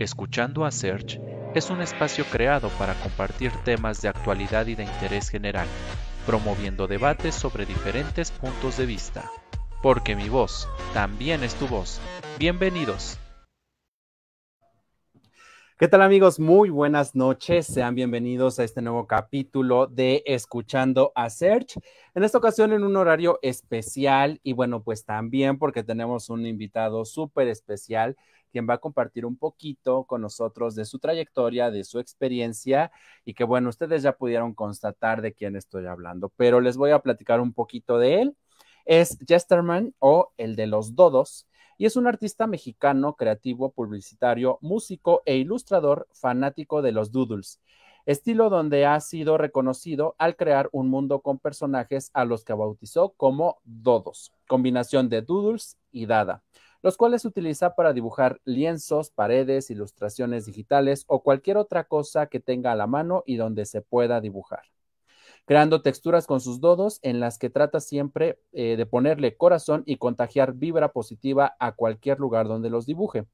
Escuchando a Search es un espacio creado para compartir temas de actualidad y de interés general, promoviendo debates sobre diferentes puntos de vista. Porque mi voz también es tu voz. Bienvenidos. ¿Qué tal amigos? Muy buenas noches. Sean bienvenidos a este nuevo capítulo de Escuchando a Search. En esta ocasión en un horario especial y bueno, pues también porque tenemos un invitado súper especial quien va a compartir un poquito con nosotros de su trayectoria, de su experiencia y que bueno, ustedes ya pudieron constatar de quién estoy hablando, pero les voy a platicar un poquito de él. Es Jesterman o el de los Dodos y es un artista mexicano, creativo, publicitario, músico e ilustrador fanático de los doodles estilo donde ha sido reconocido al crear un mundo con personajes a los que bautizó como dodos, combinación de doodles y dada los cuales utiliza para dibujar lienzos, paredes, ilustraciones digitales o cualquier otra cosa que tenga a la mano y donde se pueda dibujar. Creando texturas con sus dodos en las que trata siempre eh, de ponerle corazón y contagiar vibra positiva a cualquier lugar donde los dibuje.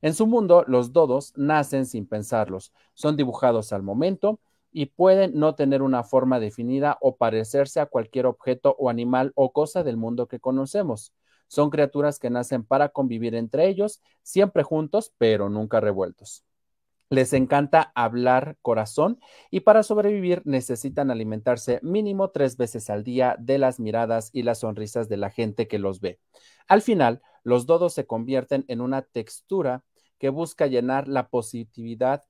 En su mundo, los dodos nacen sin pensarlos, son dibujados al momento y pueden no tener una forma definida o parecerse a cualquier objeto o animal o cosa del mundo que conocemos. Son criaturas que nacen para convivir entre ellos, siempre juntos, pero nunca revueltos. Les encanta hablar corazón y para sobrevivir necesitan alimentarse mínimo tres veces al día de las miradas y las sonrisas de la gente que los ve. Al final, los dodos se convierten en una textura que busca llenar la positividad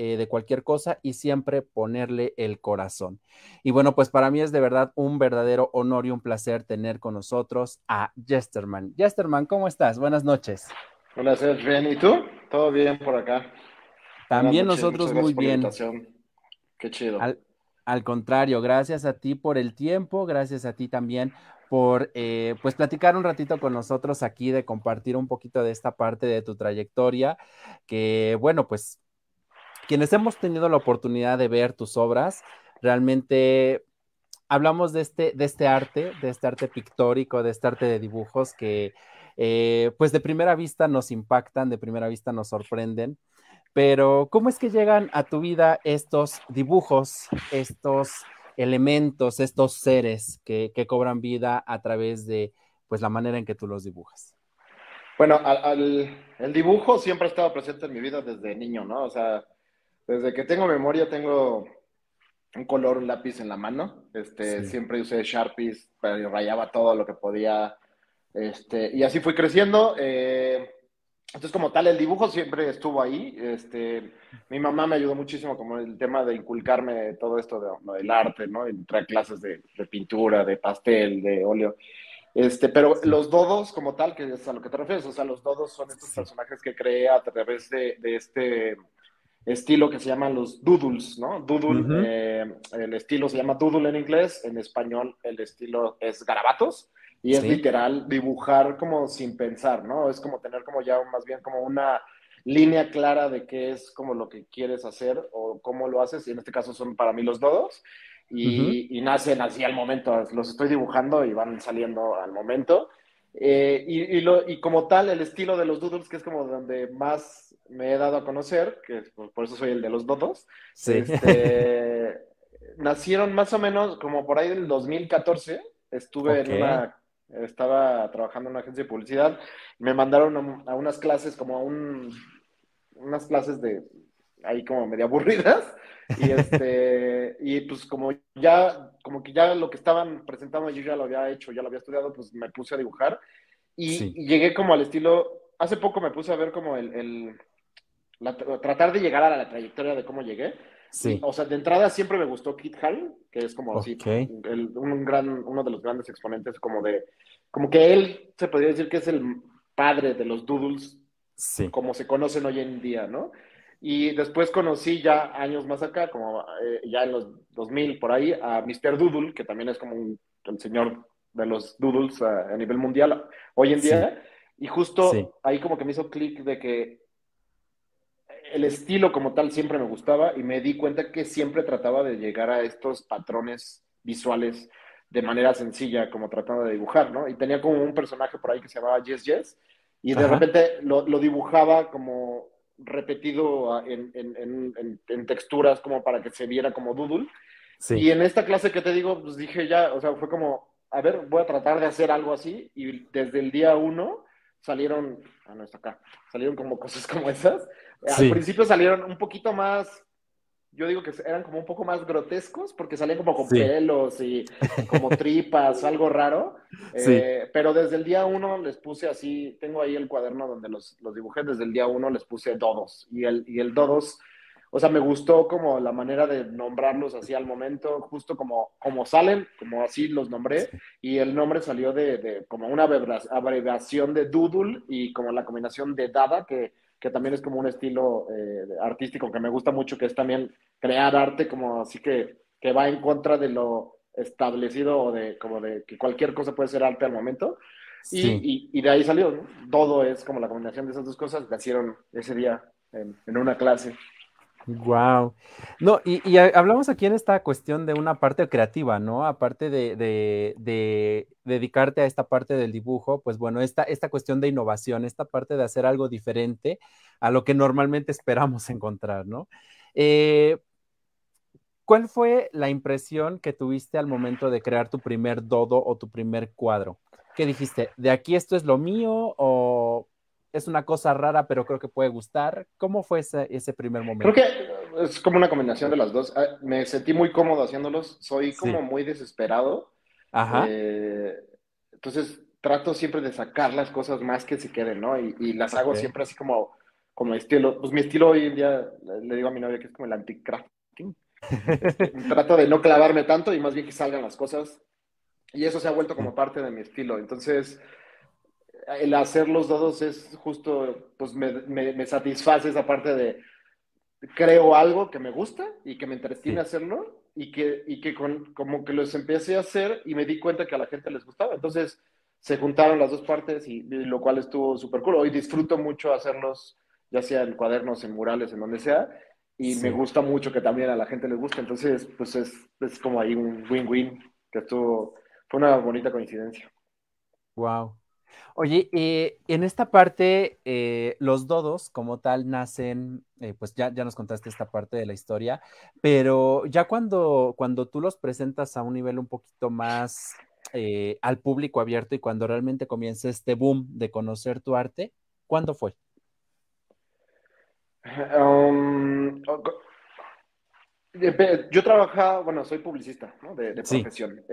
eh, de cualquier cosa y siempre ponerle el corazón. Y bueno, pues para mí es de verdad un verdadero honor y un placer tener con nosotros a Jesterman. Jesterman, ¿cómo estás? Buenas noches. Hola, Sergio. Bien, ¿y tú? Todo bien por acá. También nosotros muy bien. Qué chido. Al, contrario, gracias a ti por el tiempo, gracias a ti también por eh, pues platicar un ratito con nosotros aquí, de compartir un poquito de esta parte de tu trayectoria, que bueno, pues quienes hemos tenido la oportunidad de ver tus obras, realmente hablamos de este, de este arte, de este arte pictórico, de este arte de dibujos que eh, pues de primera vista nos impactan, de primera vista nos sorprenden. Pero ¿cómo es que llegan a tu vida estos dibujos, estos elementos, estos seres que, cobran vida a través de pues la manera en que tú los dibujas? Bueno, el dibujo siempre ha estado presente en mi vida desde niño, ¿no? O sea, desde que tengo memoria tengo un color, un lápiz en la mano. Este, Siempre usé Sharpies, pero rayaba todo lo que podía. Este, y así fui creciendo. Eh, entonces, como tal, el dibujo siempre estuvo ahí. Este, mi mamá me ayudó muchísimo como el tema de inculcarme todo esto de, del arte, ¿no? Entrar clases de, pintura, de pastel, de óleo. Este, pero los dodos como tal, que es a lo que te refieres, o sea, los dodos son estos personajes que creé a través de, de este estilo que se llaman los doodles, ¿no? Doodle, eh, el estilo se llama doodle en inglés, en español el estilo es garabatos y es literal dibujar como sin pensar, ¿no? Es como tener como ya más bien como una línea clara de qué es como lo que quieres hacer o cómo lo haces y en este caso son para mí los dodos y, nacen así al momento, los estoy dibujando y van saliendo al momento. Eh, y, lo, y como tal, el estilo de los doodles, que es como donde más me he dado a conocer, que por eso soy el de los dodos, sí. Este, nacieron más o menos como por ahí del 2014. Estuve en una, estaba trabajando en una agencia de publicidad. Me mandaron a, unas clases, como a un, unas clases de ahí como medio aburridas. Y este, y pues como ya, como que ya lo que estaban presentando yo ya lo había hecho, ya lo había estudiado, pues me puse a dibujar. Y, llegué como al estilo, hace poco me puse a ver como el tratar de llegar a la, trayectoria de cómo llegué. Sí. O sea, de entrada siempre me gustó Kit Haring, que es como así, un gran, uno de los grandes exponentes como de, como que él se podría decir que es el padre de los doodles, sí. como se conocen hoy en día, ¿no? Y después conocí ya años más acá, como eh, ya en los 2000 por ahí, a Mr. Doodle, que también es como un, el señor de los doodles a, nivel mundial hoy en día. Y justo ahí como que me hizo clic de que el estilo como tal siempre me gustaba y me di cuenta que siempre trataba de llegar a estos patrones visuales de manera sencilla, como tratando de dibujar, ¿no? Y tenía como un personaje por ahí que se llamaba Yes Yes, y de repente lo, dibujaba como repetido en, en, texturas como para que se viera como doodle. Y en esta clase que te digo, pues dije ya, o sea, fue como, a ver, voy a tratar de hacer algo así. Y desde el día uno salieron, ah, no está acá, salieron como cosas como esas. Al principio salieron un poquito más yo digo que eran como un poco más grotescos porque salían como con pelos y como tripas, algo raro. Eh, pero desde el día uno les puse así, tengo ahí el cuaderno donde los, los dibujé, desde el día uno les puse dodos. Y el, y el dodos, o sea, me gustó como la manera de nombrarlos así al momento, justo como, como salen, como así los nombré. Y el nombre salió de, de como una abreviación de doodle y como la combinación de dada, que que también es como un estilo eh, artístico que me gusta mucho, que es también crear arte como así que, que va en contra de lo establecido o de como de que cualquier cosa puede ser arte al momento. Y, y, de ahí salió, Todo es como la combinación de esas dos cosas, la hicieron ese día en, en una clase. Wow. No, y, hablamos aquí en esta cuestión de una parte creativa, ¿no? Aparte de, dedicarte a esta parte del dibujo, pues bueno, esta, esta cuestión de innovación, esta parte de hacer algo diferente a lo que normalmente esperamos encontrar, ¿no? Eh, ¿Cuál fue la impresión que tuviste al momento de crear tu primer dodo o tu primer cuadro? ¿Qué dijiste? ¿De aquí esto es lo mío o es una cosa rara, pero creo que puede gustar. ¿Cómo fue ese, ese primer momento? Creo que es como una combinación de las dos. Ah, me sentí muy cómodo haciéndolos. Soy como muy desesperado. Ajá. Eh, entonces trato siempre de sacar las cosas más que se queden, ¿no? Y, las hago siempre así como, como estilo. Pues mi estilo hoy en día, le digo a mi novia que es como el anti-crafting. trato de no clavarme tanto y más bien que salgan las cosas. Y eso se ha vuelto como parte de mi estilo. Entonces, el hacer los dados es justo, pues me, me, satisface esa parte de creo algo que me gusta y que me entretiene hacerlo y que, y que con, como que los empecé a hacer y me di cuenta que a la gente les gustaba. Entonces se juntaron las dos partes y, lo cual estuvo súper cool. Hoy disfruto mucho hacerlos, ya sea en cuadernos, en murales, en donde sea, y me gusta mucho que también a la gente les guste. Entonces, pues es, es como ahí un win-win que estuvo, fue una bonita coincidencia. Wow. Oye, eh, en esta parte, eh, los dodos como tal nacen, eh, pues ya, ya nos contaste esta parte de la historia, pero ya cuando, cuando tú los presentas a un nivel un poquito más al público abierto y cuando realmente comienza este boom de conocer tu arte, ¿cuándo fue? Um, yo trabajaba, bueno, soy publicista ¿no? de, profesión.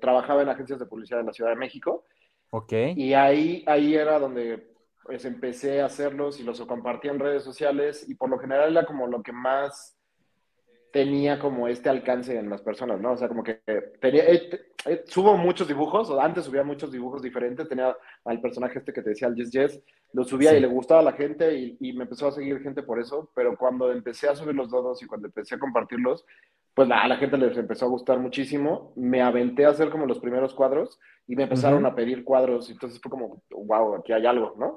trabajaba en agencias de publicidad en la Ciudad de México Ok. Y ahí, ahí era donde pues empecé a hacerlos y los compartía en redes sociales y por lo general era como lo que más tenía como este alcance en las personas, ¿no? O sea, como que tenía, eh, eh, subo muchos dibujos, o antes subía muchos dibujos diferentes, tenía al personaje este que te decía, el Yes Yes, lo subía y le gustaba a la gente y, y, me empezó a seguir gente por eso, pero cuando empecé a subir los dodos y cuando empecé a compartirlos, pues a la gente les empezó a gustar muchísimo, me aventé a hacer como los primeros cuadros y me empezaron a pedir cuadros, entonces fue como, wow, aquí hay algo, ¿no?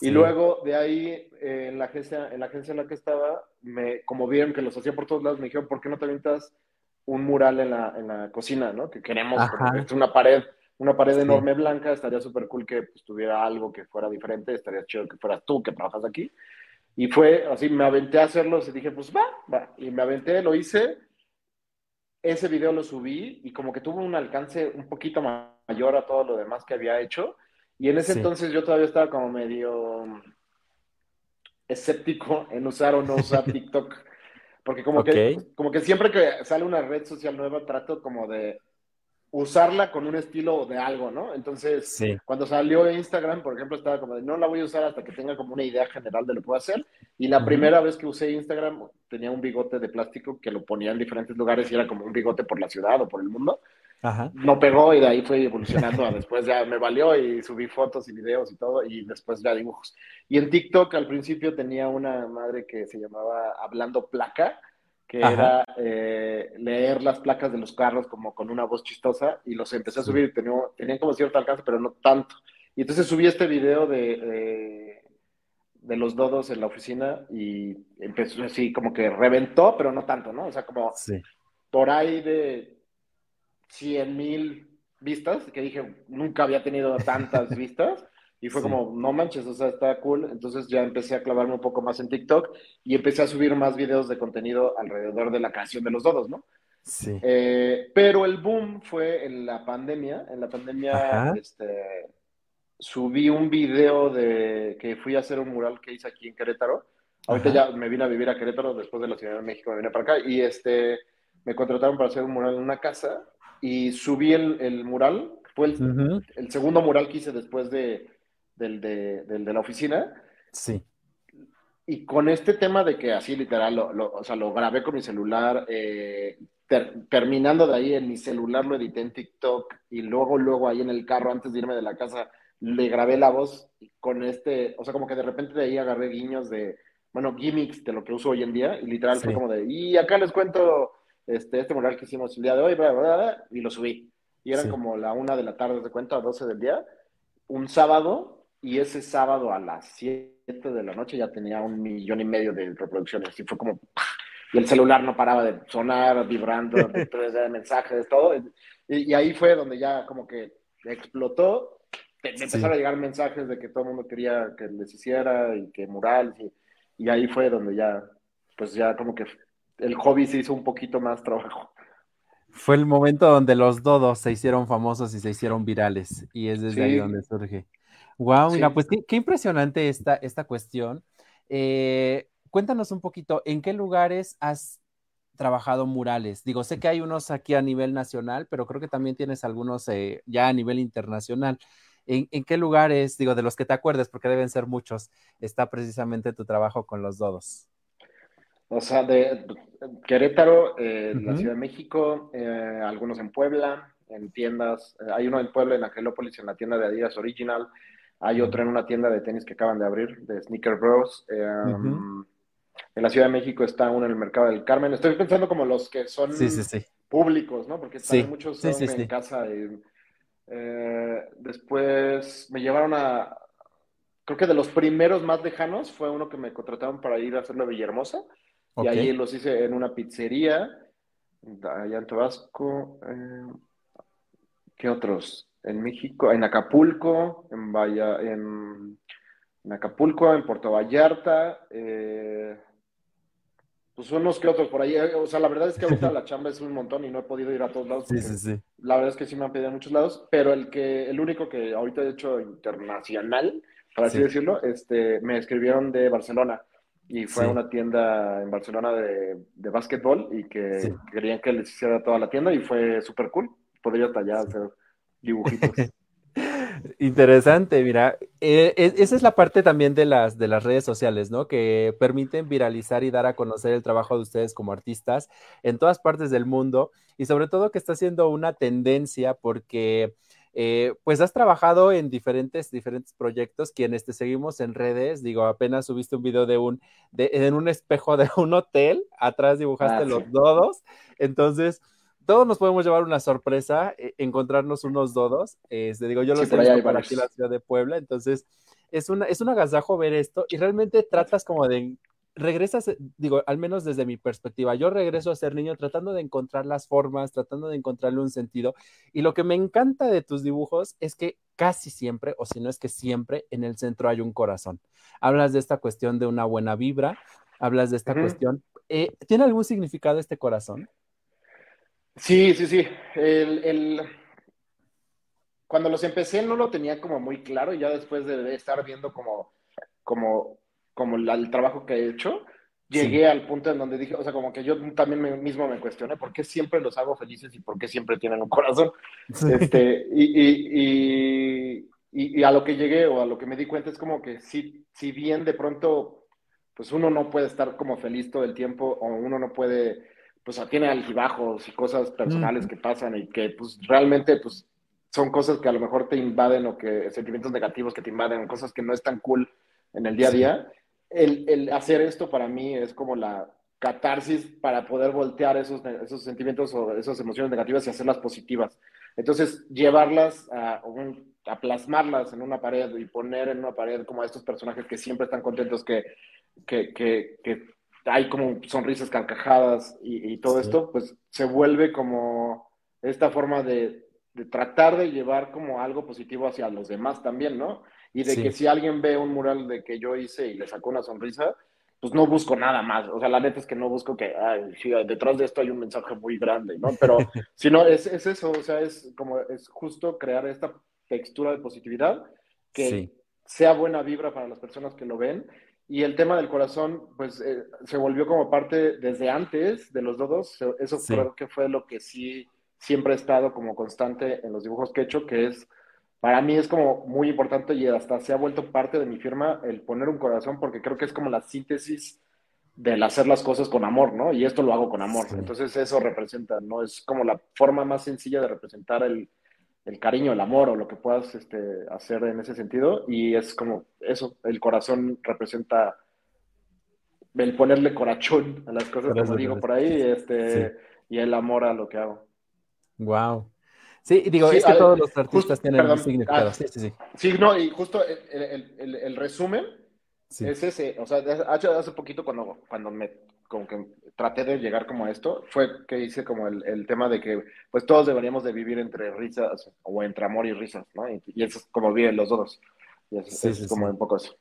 Y luego de ahí, eh, en, la agencia, en la agencia en la que estaba, me, como vieron que los hacía por todos lados, me dijeron, ¿por qué no te avientas un mural en la, en la cocina, ¿no? Que queremos, es una pared, una pared enorme blanca, estaría súper cool que pues, tuviera algo que fuera diferente, estaría chido que fueras tú que trabajas aquí. Y fue así, me aventé a hacerlo y dije, pues va, va. Y me aventé, lo hice ese video lo subí y como que tuvo un alcance un poquito mayor a todo lo demás que había hecho. Y en ese entonces yo todavía estaba como medio escéptico en usar o no usar TikTok. Porque como, que, como que siempre que sale una red social nueva trato como de usarla con un estilo de algo, ¿no? Entonces, cuando salió Instagram, por ejemplo, estaba como de, no la voy a usar hasta que tenga como una idea general de lo que puedo hacer. Y la primera vez que usé Instagram, tenía un bigote de plástico que lo ponía en diferentes lugares y era como un bigote por la ciudad o por el mundo. No pegó y de ahí fue evolucionando. después ya me valió y subí fotos y videos y todo y después ya dibujos. Y en TikTok al principio tenía una madre que se llamaba Hablando Placa que era eh, leer las placas de los carros como con una voz chistosa y los empecé a subir, tenía, tenían como cierto alcance, pero no tanto. Y entonces subí este video de, de, los dodos en la oficina y empezó así como que reventó, pero no tanto, ¿no? O sea, como por ahí de 100 mil vistas, que dije, nunca había tenido tantas vistas. Y fue como, no manches, o sea, está cool. Entonces ya empecé a clavarme un poco más en TikTok y empecé a subir más videos de contenido alrededor de la canción de los dodos, ¿no? Sí. Eh, pero el boom fue en la pandemia. En la pandemia, este, subí un video de que fui a hacer un mural que hice aquí en Querétaro. Ahorita ya me vine a vivir a Querétaro después de la Ciudad de México, me vine para acá y este, me contrataron para hacer un mural en una casa y subí el, el mural. Fue el, el, segundo mural que hice después de, del, de, del de la oficina. Sí. Y con este tema de que así literal, lo, lo, o sea, lo grabé con mi celular, eh, terminando de ahí en mi celular lo edité en TikTok y luego, luego ahí en el carro antes de irme de la casa le grabé la voz con este, o sea, como que de repente de ahí agarré guiños de, bueno, gimmicks de lo que uso hoy en día y literal fue como de, y acá les cuento este, este mural que hicimos el día de hoy, bla, bla, bla, y lo subí. Y eran como la una de la tarde, de cuenta, a 12 del día, un sábado, y ese sábado a las 7 de la noche ya tenía un millón y medio de reproducciones. Y fue como, y el celular no paraba de sonar, vibrando, de mensajes, todo. Y, y, ahí fue donde ya como que explotó. Me empezaron a llegar mensajes de que todo el mundo quería que les hiciera y que murales. Y, y ahí fue donde ya, pues ya como que el hobby se hizo un poquito más trabajo. Fue el momento donde los dodos se hicieron famosos y se hicieron virales. Y es desde ahí donde surge. Wow, mira, pues qué, impresionante esta, esta cuestión. Eh, cuéntanos un poquito, ¿en qué lugares has trabajado murales? Digo, sé que hay unos aquí a nivel nacional, pero creo que también tienes algunos eh, ya a nivel internacional. ¿En, ¿En, qué lugares, digo, de los que te acuerdes, porque deben ser muchos, está precisamente tu trabajo con los dodos? O sea, de Querétaro, eh, la Ciudad de México, eh, algunos en Puebla, en tiendas. Eh, hay uno en Puebla, en Angelópolis, en la tienda de Adidas Original. Hay otro en una tienda de tenis que acaban de abrir, de Sneaker Bros. En la Ciudad de México está uno en el Mercado del Carmen. Estoy pensando como los que son públicos, ¿no? Porque están muchos en casa. después me llevaron a, creo que de los primeros más lejanos fue uno que me contrataron para ir a hacerlo a Villahermosa. Y ahí los hice en una pizzería, allá en Tabasco. Eh, ¿Qué otros? En México, en Acapulco, en, Vaya, en, Acapulco, en Puerto Vallarta. Eh, pues unos que otros por ahí. Eh, o sea, la verdad es que ahorita la chamba es un montón y no he podido ir a todos lados. Sí, sí, sí. La verdad es que sí me han pedido a muchos lados, pero el que, el único que ahorita he hecho internacional, para así decirlo, este, me escribieron de Barcelona y fue a una tienda en Barcelona de, de básquetbol y que querían que les hiciera toda la tienda y fue súper cool. Podría tallar, hacer dibujitos. Interesante, mira, eh, esa es la parte también de las, de las redes sociales, ¿no? Que permiten viralizar y dar a conocer el trabajo de ustedes como artistas en todas partes del mundo y sobre todo que está siendo una tendencia porque eh, pues has trabajado en diferentes, diferentes proyectos, quienes te seguimos en redes, digo, apenas subiste un video de un, de, en un espejo de un hotel, atrás dibujaste ah, los dodos, entonces todos nos podemos llevar una sorpresa, eh, encontrarnos unos dodos, este, digo, yo los sí, he por aquí en la ciudad de Puebla, entonces es, una, es un agasajo ver esto y realmente tratas como de regresas, eh, digo, al menos desde mi perspectiva, yo regreso a ser niño tratando de encontrar las formas, tratando de encontrarle un sentido. Y lo que me encanta de tus dibujos es que casi siempre, o si no es que siempre, en el centro hay un corazón. Hablas de esta cuestión de una buena vibra, hablas de esta cuestión. Eh, ¿Tiene algún significado este corazón? Sí, sí, sí. El, Cuando los empecé no lo tenía como muy claro y ya después de estar viendo como, como como el trabajo que he hecho, llegué al punto en donde dije, o sea, como que yo también me, mismo me cuestioné por qué siempre los hago felices y por qué siempre tienen un corazón. Este, y, y, y, a lo que llegué o a lo que me di cuenta es como que si, si bien de pronto, pues uno no puede estar como feliz todo el tiempo o uno no puede, pues tiene altibajos y cosas personales que pasan y que pues realmente pues son cosas que a lo mejor te invaden o que sentimientos negativos que te invaden, cosas que no están cool en el día a día el, hacer esto para mí es como la catarsis para poder voltear esos, esos sentimientos o esas emociones negativas y hacerlas positivas. Entonces, llevarlas a, a plasmarlas en una pared y poner en una pared como a estos personajes que siempre están contentos, que, que, que, hay como sonrisas carcajadas y, todo esto, pues se vuelve como esta forma de, de, tratar de llevar como algo positivo hacia los demás también, ¿no? Y de que si alguien ve un mural de que yo hice y le sacó una sonrisa, pues no busco nada más. O sea, la neta es que no busco que, ay, sí, detrás de esto hay un mensaje muy grande, ¿no? Pero si no, es, es, eso, o sea, es como, es justo crear esta textura de positividad que sea buena vibra para las personas que lo ven. Y el tema del corazón, pues eh, se volvió como parte desde antes de los dos. Eso creo que fue lo que sí siempre ha estado como constante en los dibujos que he hecho, que es para mí es como muy importante y hasta se ha vuelto parte de mi firma el poner un corazón porque creo que es como la síntesis del hacer las cosas con amor, ¿no? Y esto lo hago con amor. Entonces eso representa, ¿no? Es como la forma más sencilla de representar el, cariño, el amor o lo que puedas este, hacer en ese sentido. Y es como eso, el corazón representa el ponerle corachón a las cosas, como digo por ahí, este, y el amor a lo que hago. Wow. Sí, digo, es que todos los artistas tienen un significado. Ah, sí, sí, sí. Sí, no, y justo el, el, el, resumen es ese. O sea, hace, poquito cuando, cuando me como que traté de llegar como a esto, fue que hice como el, tema de que pues todos deberíamos de vivir entre risas o entre amor y risas, ¿no? Y, eso es como viven los dos. Y eso, es como un poco eso.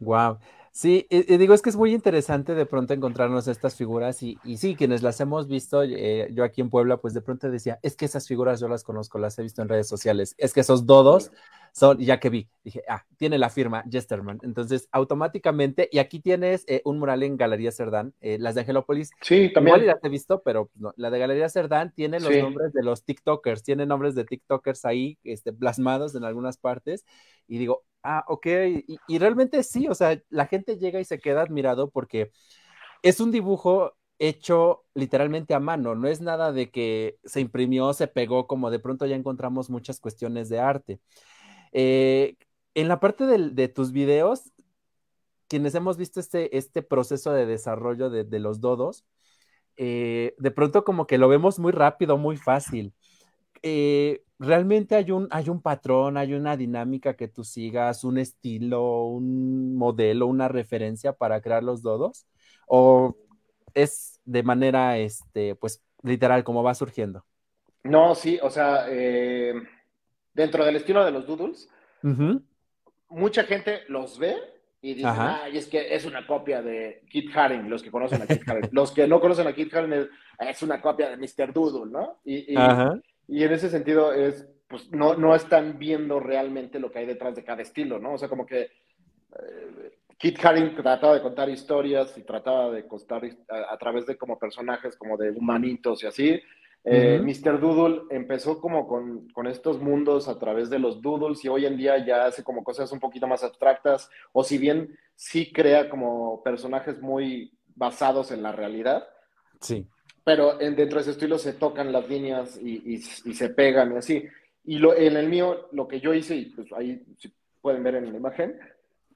Wow. Sí, y, digo, es que es muy interesante de pronto encontrarnos estas figuras y, y sí, quienes las hemos visto, eh, yo aquí en Puebla, pues de pronto decía, es que esas figuras yo las conozco, las he visto en redes sociales, es que esos dodos son, ya que vi, dije, ah, tiene la firma Jesterman, entonces automáticamente, y aquí tienes eh, un mural en Galería Cerdán, eh, las de Angelópolis, sí, también. Igual las he visto, pero no, la de Galería Cerdán tiene los nombres de los TikTokers, tiene nombres de TikTokers ahí, este, plasmados en algunas partes, y digo, Ah, ok. Y, realmente sí, o sea, la gente llega y se queda admirado porque es un dibujo hecho literalmente a mano, no es nada de que se imprimió, se pegó, como de pronto ya encontramos muchas cuestiones de arte. Eh, en la parte de, tus videos, quienes hemos visto este, este proceso de desarrollo de, los dodos, eh, de pronto como que lo vemos muy rápido, muy fácil. Eh, realmente hay un, hay un patrón, hay una dinámica que tú sigas, un estilo, un modelo, una referencia para crear los dodos? ¿O es de manera, este, pues, literal, como va surgiendo? No, sí, o sea, eh, dentro del estilo de los doodles, mucha gente los ve y dice, ay, es que es una copia de Kit Haring, los que conocen a Kit Haring. los que no conocen a Kit Haring es, una copia de Mr. Doodle, ¿no? Y, y, y en ese sentido es, pues no, no están viendo realmente lo que hay detrás de cada estilo, ¿no? O sea, como que eh, Kit Haring trataba de contar historias y trataba de contar a, través de como personajes, como de humanitos y así. Eh, Mr. Doodle empezó como con, con, estos mundos a través de los doodles y hoy en día ya hace como cosas un poquito más abstractas, o si bien sí crea como personajes muy basados en la realidad. Sí pero dentro de ese estilo se tocan las líneas y, se pegan y así. Y lo, en el mío, lo que yo hice, y pues ahí pueden ver en la imagen,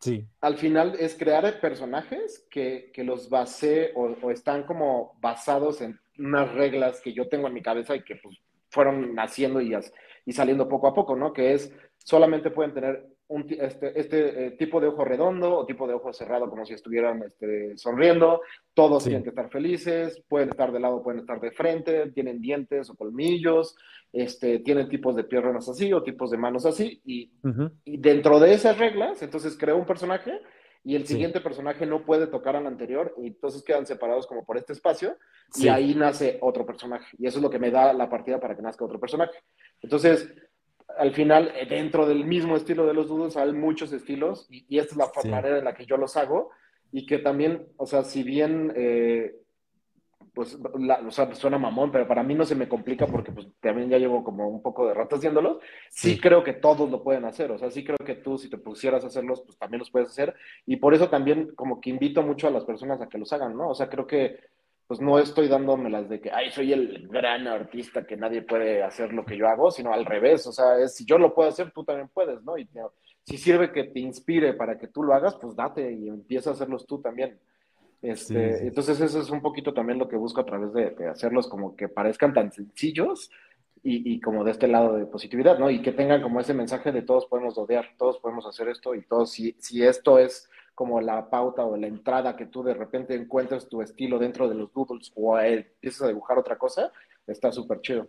sí. al final es crear personajes que, los basé o, están como basados en unas reglas que yo tengo en mi cabeza y que pues fueron naciendo y, y saliendo poco a poco, ¿no? Que es, solamente pueden tener este, este eh, tipo de ojo redondo o tipo de ojo cerrado, como si estuvieran este, sonriendo. Todos tienen que estar felices, pueden estar de lado, pueden estar de frente, tienen dientes o colmillos, este, tienen tipos de piernas así o tipos de manos así. Y, dentro de esas reglas, entonces creo un personaje y el siguiente personaje no puede tocar al anterior y entonces quedan separados como por este espacio y ahí nace otro personaje. Y eso es lo que me da la partida para que nazca otro personaje. Entonces, al final, eh, dentro del mismo estilo de los dudos, hay muchos estilos y, esta es la manera en la que yo los hago y que también, o sea, si bien, eh, pues, o sea, suena mamón, pero para mí no se me complica porque pues también ya llevo como un poco de rato haciéndolos, sí. creo que todos lo pueden hacer, o sea, sí creo que tú si te pusieras a hacerlos, pues también los puedes hacer y por eso también como que invito mucho a las personas a que los hagan, ¿no? O sea, creo que pues no estoy dándome las de que, ay, soy el gran artista que nadie puede hacer lo que yo hago, sino al revés, o sea, es, si yo lo puedo hacer, tú también puedes, ¿no? Y si sirve que te inspire para que tú lo hagas, pues date y empieza a hacerlos tú también. Este, Entonces eso es un poquito también lo que busco a través de, hacerlos como que parezcan tan sencillos y, y, como de este lado de positividad, ¿no? Y que tengan como ese mensaje de todos podemos odiar, todos podemos hacer esto y todos, si, si esto es como la pauta o la entrada que tú de repente encuentras tu estilo dentro de los doodles o empiezas a dibujar otra cosa, está súper chido.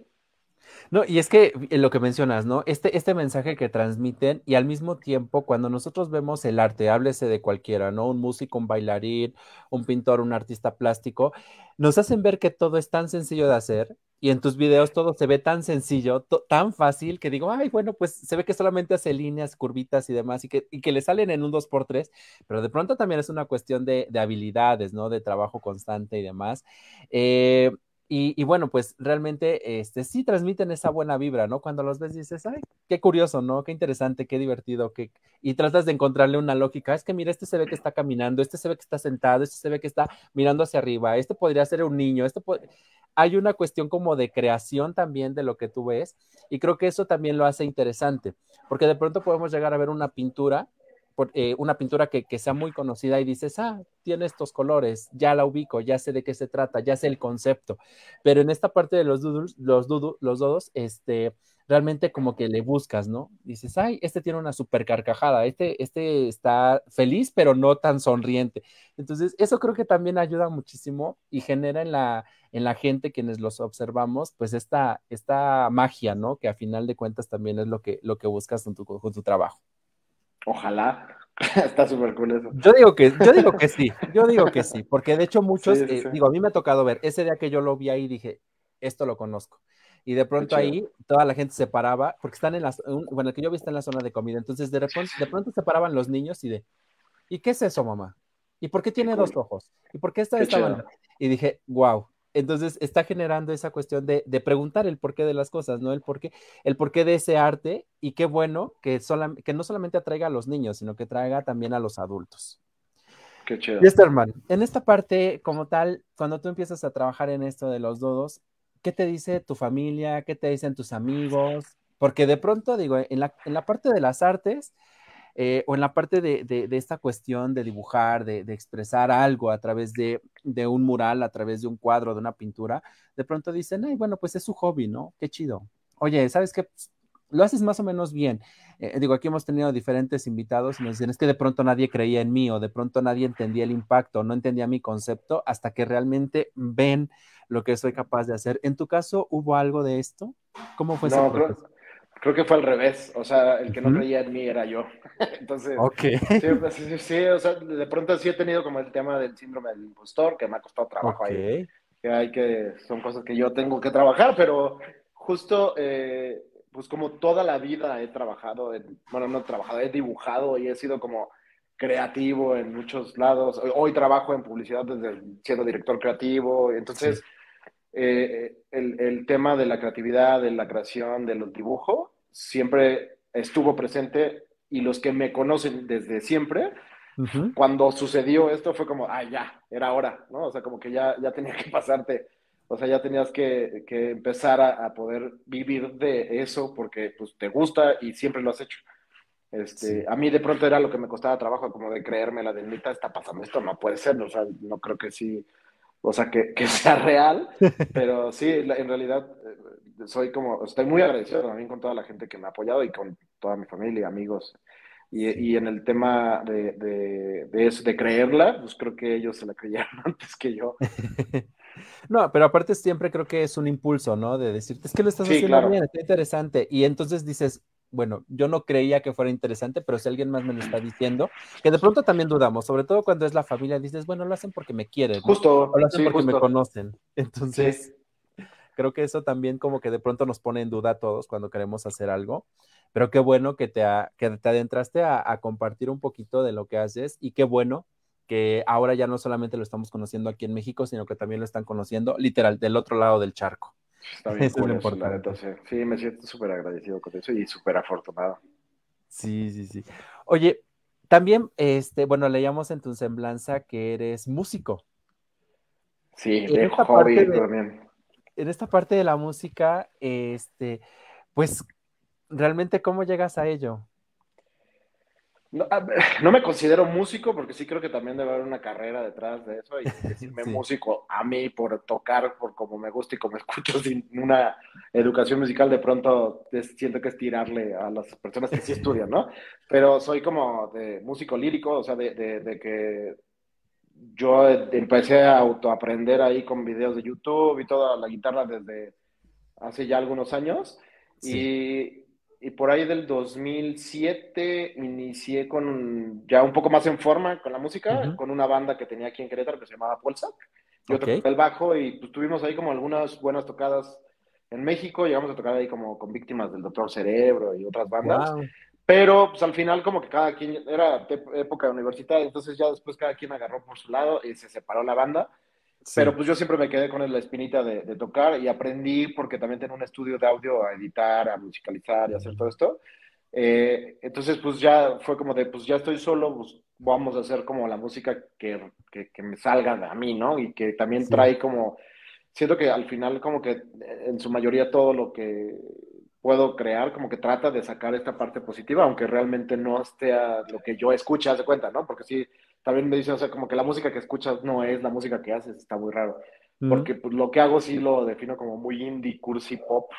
No, y es que eh, lo que mencionas, ¿no? Este, este mensaje que transmiten y al mismo tiempo cuando nosotros vemos el arte, háblese de cualquiera, ¿no? Un músico, un bailarín, un pintor, un artista plástico, nos hacen ver que todo es tan sencillo de hacer y en tus videos todo se ve tan sencillo, tan fácil que digo, ay, bueno, pues se ve que solamente hace líneas, curvitas y demás y que, y que le salen en un 2x3, pero de pronto también es una cuestión de, de habilidades, ¿no? De trabajo constante y demás. Eh, y, bueno, pues realmente este, sí transmiten esa buena vibra, ¿no? Cuando los ves dices, ay, qué curioso, ¿no? Qué interesante, qué divertido, qué... y tratas de encontrarle una lógica. Es que mira, este se ve que está caminando, este se ve que está sentado, este se ve que está mirando hacia arriba, este podría ser un niño, este Hay una cuestión como de creación también de lo que tú ves y creo que eso también lo hace interesante, porque de pronto podemos llegar a ver una pintura eh, una pintura que, sea muy conocida y dices, ah, tiene estos colores, ya la ubico, ya sé de qué se trata, ya sé el concepto. Pero en esta parte de los doodles, los, los dodos, este, realmente como que le buscas, ¿no? Dices, ay, este tiene una super carcajada, este, este está feliz, pero no tan sonriente. Entonces, eso creo que también ayuda muchísimo y genera en la, en la gente quienes los observamos, pues esta, esta magia, ¿no? Que a final de cuentas también es lo que, lo que buscas con tu, con tu trabajo. Ojalá. Está súper cool eso. Yo digo que, yo digo que sí, yo digo que sí, porque de hecho muchos, eh, digo, a mí me ha tocado ver, ese día que yo lo vi ahí dije, esto lo conozco. Y de pronto ahí toda la gente se paraba, porque están en las, bueno, el que yo vi está en la zona de comida, entonces de, repente, de pronto se paraban los niños y de, ¿y qué es eso, mamá? ¿Y por qué tiene dos ojos? ¿Y por qué está esta Y dije, wow, entonces está generando esa cuestión de, preguntar el porqué de las cosas, ¿no? El porqué, el porqué de ese arte y qué bueno que, que no solamente atraiga a los niños, sino que traiga también a los adultos. Qué chido. Y hermano, en esta parte, como tal, cuando tú empiezas a trabajar en esto de los dodos, ¿qué te dice tu familia? ¿Qué te dicen tus amigos? Porque de pronto, digo, en la, en la parte de las artes, eh, o en la parte de, esta cuestión de dibujar, de, expresar algo a través de, un mural, a través de un cuadro, de una pintura, de pronto dicen, ay, bueno, pues es su hobby, ¿no? Qué chido. Oye, ¿sabes qué? Lo haces más o menos bien. Eh, digo, aquí hemos tenido diferentes invitados y nos dicen, es que de pronto nadie creía en mí o de pronto nadie entendía el impacto, no entendía mi concepto hasta que realmente ven lo que soy capaz de hacer. En tu caso, ¿hubo algo de esto? ¿Cómo fue ese proceso? Creo que fue al revés, o sea, el que no creía en mí era yo. Entonces, pues, sí, sí, o sea, de pronto sí he tenido como el tema del síndrome del impostor, que me ha costado trabajo ahí. Que hay que, son cosas que yo tengo que trabajar, pero justo, eh, pues como toda la vida he trabajado, bueno, no he trabajado, he dibujado y he sido como creativo en muchos lados. Hoy trabajo en publicidad desde siendo director creativo, entonces... Eh, el, el, tema de la creatividad, de la creación, de los dibujos, siempre estuvo presente y los que me conocen desde siempre, cuando sucedió esto fue como, ah, ya, era hora, ¿no? O sea, como que ya, ya tenía que pasarte, o sea, ya tenías que, que empezar a, poder vivir de eso porque pues te gusta y siempre lo has hecho. Este, A mí de pronto era lo que me costaba trabajo, como de creerme la de neta, está pasando esto, no puede ser, o sea, no creo que sí, o sea, que, que sea real, pero sí, en realidad eh, soy como, estoy muy agradecido también con toda la gente que me ha apoyado y con toda mi familia, amigos. Y, y en el tema de, de, de, eso, de creerla, pues creo que ellos se la creyeron antes que yo. No, pero aparte siempre creo que es un impulso, ¿no? De decirte, es que lo estás haciendo bien, está interesante. Y entonces dices, bueno, yo no creía que fuera interesante, pero si alguien más me lo está diciendo, que de pronto también dudamos, sobre todo cuando es la familia, dices, bueno, lo hacen porque me quieren. Justo. O lo hacen porque me conocen. Entonces, Creo que eso también como que de pronto nos pone en duda a todos cuando queremos hacer algo, pero qué bueno que te, que te adentraste a, compartir un poquito de lo que haces y qué bueno que ahora ya no solamente lo estamos conociendo aquí en México, sino que también lo están conociendo literal del otro lado del charco. Está bien, eso es importante. sí, me siento súper agradecido con eso y súper afortunado. Sí, sí, sí. Oye, también, este, bueno, leíamos en tu semblanza que eres músico. Sí, de hobby también en esta parte de la música, este, pues, realmente, ¿cómo llegas a ello? No, me considero músico porque sí creo que también debe haber una carrera detrás de eso y decirme músico a mí por tocar, por como me gusta y como escucho sin una educación musical de pronto siento que es tirarle a las personas que sí estudian, ¿no? Pero soy como de músico lírico, o sea, de, de que yo empecé a autoaprender ahí con videos de YouTube y toda la guitarra desde hace ya algunos años. Y, y, por ahí del 2007 inicié con ya un poco más en forma con la música, con una banda que tenía aquí en Querétaro que se llamaba Polsac. Yo okay. el bajo y pues tuvimos ahí como algunas buenas tocadas en México. Llegamos a tocar ahí como con víctimas del Doctor Cerebro y otras bandas. Pero pues al final como que cada quien, era época universitaria, entonces ya después cada quien agarró por su lado y se separó la banda. Pero pues yo siempre me quedé con la espinita de, tocar y aprendí porque también tengo un estudio de audio a editar, a musicalizar y hacer todo esto. Eh, entonces pues ya fue como de, pues ya estoy solo, pues vamos a hacer como la música que, que, me salga a mí, ¿no? Y que también trae como, siento que al final como que en su mayoría todo lo que puedo crear, como que trata de sacar esta parte positiva, aunque realmente no esté lo que yo escucho, haz de cuenta, ¿no? Porque sí, también me dicen, o sea, como que la música que escuchas no es la música que haces, está muy raro. Porque pues, lo que hago sí lo defino como muy indie, cursi, pop.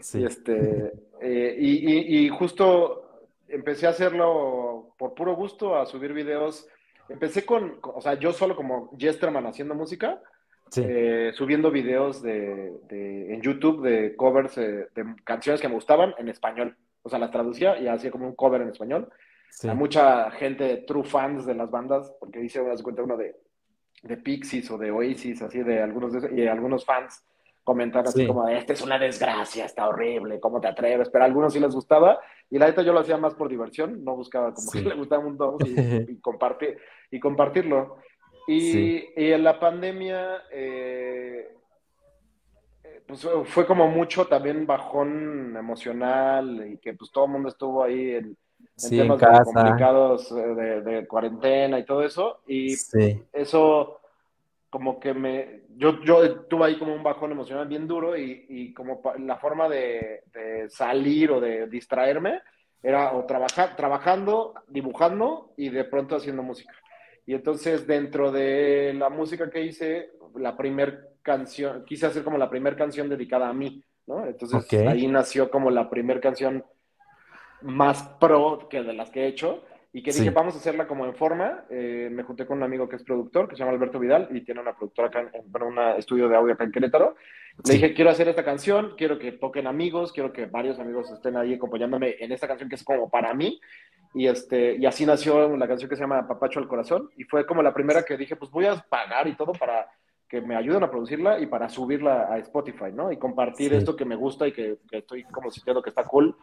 Sí. este, eh, y, y, justo empecé a hacerlo por puro gusto, a subir videos. Empecé con, o sea, yo solo como Jesterman haciendo música, eh, subiendo videos de, en YouTube de covers eh, de canciones que me gustaban en español. O sea, las traducía y hacía como un cover en español. Hay mucha gente, true fans de las bandas, porque dice, das cuenta uno de, de Pixies o de Oasis, así de algunos de, y algunos fans comentan así como, esta es una desgracia, está horrible, ¿cómo te atreves? Pero a algunos sí les gustaba y la neta yo lo hacía más por diversión, no buscaba como que le gustaba un montón y, y, compartir, y compartirlo. Y, en la pandemia, eh, pues fue como mucho también bajón emocional y que pues todo el mundo estuvo ahí en, temas complicados eh, de, cuarentena y todo eso. Y eso como que me, yo, yo tuve ahí como un bajón emocional bien duro y, como la forma de, de, salir o de distraerme era o trabajar, trabajando, dibujando y de pronto haciendo música. Y entonces dentro de la música que hice, la primer canción, quise hacer como la primera canción dedicada a mí, ¿no? Entonces ahí nació como la primera canción más pro que de las que he hecho y que dije, vamos a hacerla como en forma. Eh, me junté con un amigo que es productor, que se llama Alberto Vidal, y tiene una productora acá, en, bueno, un estudio de audio acá en Querétaro. Le dije, quiero hacer esta canción, quiero que toquen amigos, quiero que varios amigos estén ahí acompañándome en esta canción que es como para mí. Y, este, y así nació la canción que se llama Papacho al Corazón. Y fue como la primera que dije, pues voy a pagar y todo para que me ayuden a producirla y para subirla a Spotify, ¿no? Y compartir esto que me gusta y que, estoy como sintiendo que está cool.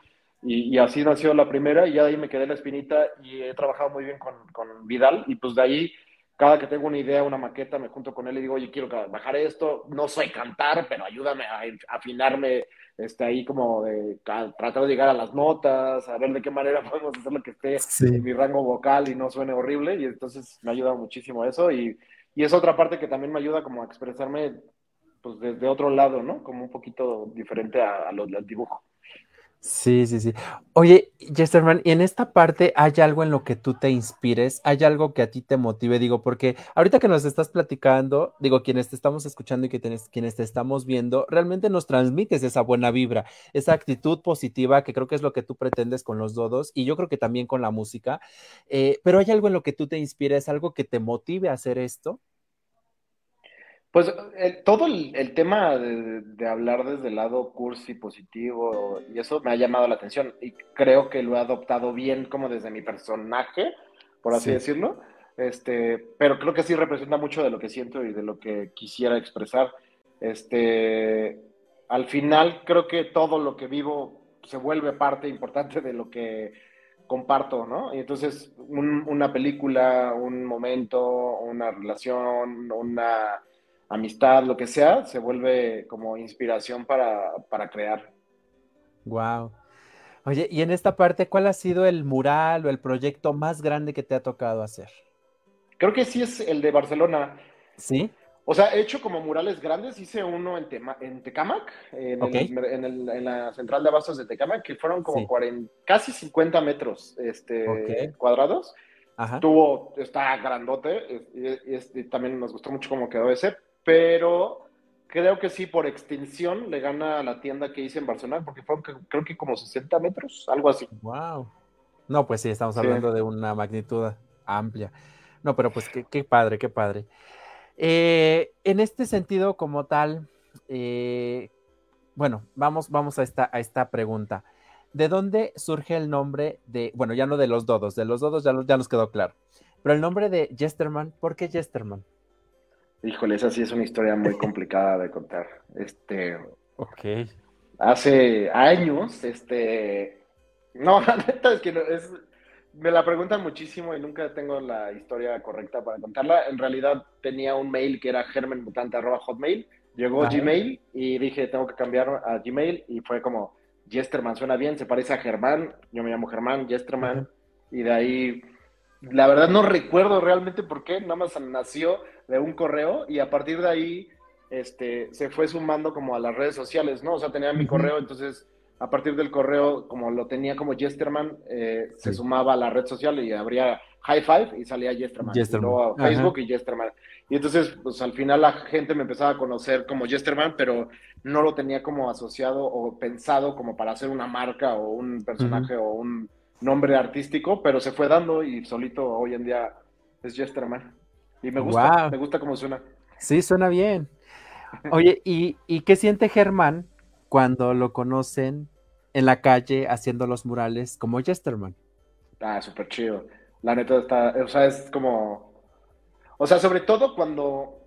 Y, y, así nació la primera y ya de ahí me quedé la espinita y he trabajado muy bien con, con Vidal. Y pues de ahí cada que tengo una idea, una maqueta, me junto con él y digo, oye, quiero bajar esto, no sé cantar, pero ayúdame a afinarme este, ahí como de tratar de llegar a las notas, a ver de qué manera podemos hacer lo que esté en mi rango vocal y no suene horrible, y entonces me ayuda muchísimo eso, y, y es otra parte que también me ayuda como a expresarme pues desde otro lado, ¿no? Como un poquito diferente a, a lo del dibujo. Sí, sí, sí. Oye, Jesterman, y en esta parte hay algo en lo que tú te inspires, hay algo que a ti te motive, digo, porque ahorita que nos estás platicando, digo, quienes te estamos escuchando y que quienes te estamos viendo, realmente nos transmites esa buena vibra, esa actitud positiva que creo que es lo que tú pretendes con los dodos y yo creo que también con la música, eh, pero hay algo en lo que tú te inspires, algo que te motive a hacer esto. Pues todo el, tema de, hablar desde el lado cursi positivo y eso me ha llamado la atención y creo que lo he adoptado bien como desde mi personaje, por así decirlo. Este, pero creo que sí representa mucho de lo que siento y de lo que quisiera expresar. Este, al final creo que todo lo que vivo se vuelve parte importante de lo que comparto, ¿no? Y entonces una película, un momento, una relación, una amistad, lo que sea, se vuelve como inspiración para, crear. Wow. Oye, y en esta parte, ¿cuál ha sido el mural o el proyecto más grande que te ha tocado hacer? Creo que sí es el de Barcelona. ¿Sí? O sea, he hecho como murales grandes, hice uno en, en Tecamac, en, la central de abastos de Tecamac, que fueron como casi 50 metros este, cuadrados. Ajá. Tuvo, está grandote, y, también nos gustó mucho cómo quedó ese, pero creo que sí, por extensión le gana a la tienda que hice en Barcelona, porque fueron creo que como 60 metros, algo así. Wow. No, pues sí, estamos hablando de una magnitud amplia. No, pero pues qué, padre, qué padre. Eh, en este sentido, como tal, eh, bueno, vamos, vamos a esta, a esta pregunta. ¿De dónde surge el nombre de, bueno, ya no de los dodos, de los dodos ya, ya nos quedó claro, pero el nombre de Jesterman, ¿por qué Jesterman? Híjole, esa sí es una historia muy complicada de contar. Este. Ok. Hace años, este. No, la neta es que es, me la preguntan muchísimo y nunca tengo la historia correcta para contarla. En realidad tenía un mail que era germenmutante.hotmail. Llegó Gmail y dije, tengo que cambiar a Gmail y fue como, Jesterman suena bien, se parece a Germán. Yo me llamo Germán, Jesterman. Y de ahí, la verdad no recuerdo realmente por qué, nada más nació de un correo y a partir de ahí este, se fue sumando como a las redes sociales, ¿no? O sea, tenía mi correo, entonces a partir del correo, como lo tenía como Jesterman, eh, se sumaba a la red social y abría High Five y salía Jesterman. Jesterman. Y Facebook y Jesterman. Y entonces, pues al final la gente me empezaba a conocer como Jesterman, pero no lo tenía como asociado o pensado como para hacer una marca o un personaje o un nombre artístico, pero se fue dando y solito hoy en día es Jesterman. Y me gusta, me gusta cómo suena. Sí, suena bien. Oye, ¿y, ¿y qué siente Germán cuando lo conocen en la calle haciendo los murales como Jesterman. Ah, súper chido. La neta está, o sea, es como, o sea, sobre todo cuando,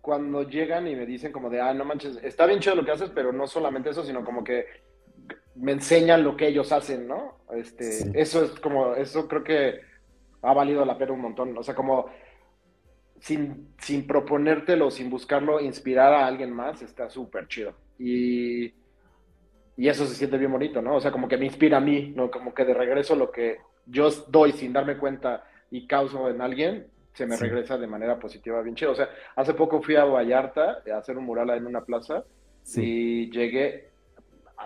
cuando llegan y me dicen como de, ah, no manches, está bien chido lo que haces, pero no solamente eso, sino como que me enseñan lo que ellos hacen, ¿no? Este, eso es como, eso creo que ha valido la pena un montón. O sea, como sin, sin proponértelo, sin buscarlo, inspirar a alguien más, está súper chido. Y, y eso se siente bien bonito, ¿no? O sea, como que me inspira a mí, ¿no? Como que de regreso lo que yo doy sin darme cuenta y causo en alguien, se me regresa de manera positiva, bien chido. O sea, hace poco fui a Vallarta a hacer un mural en una plaza y llegué,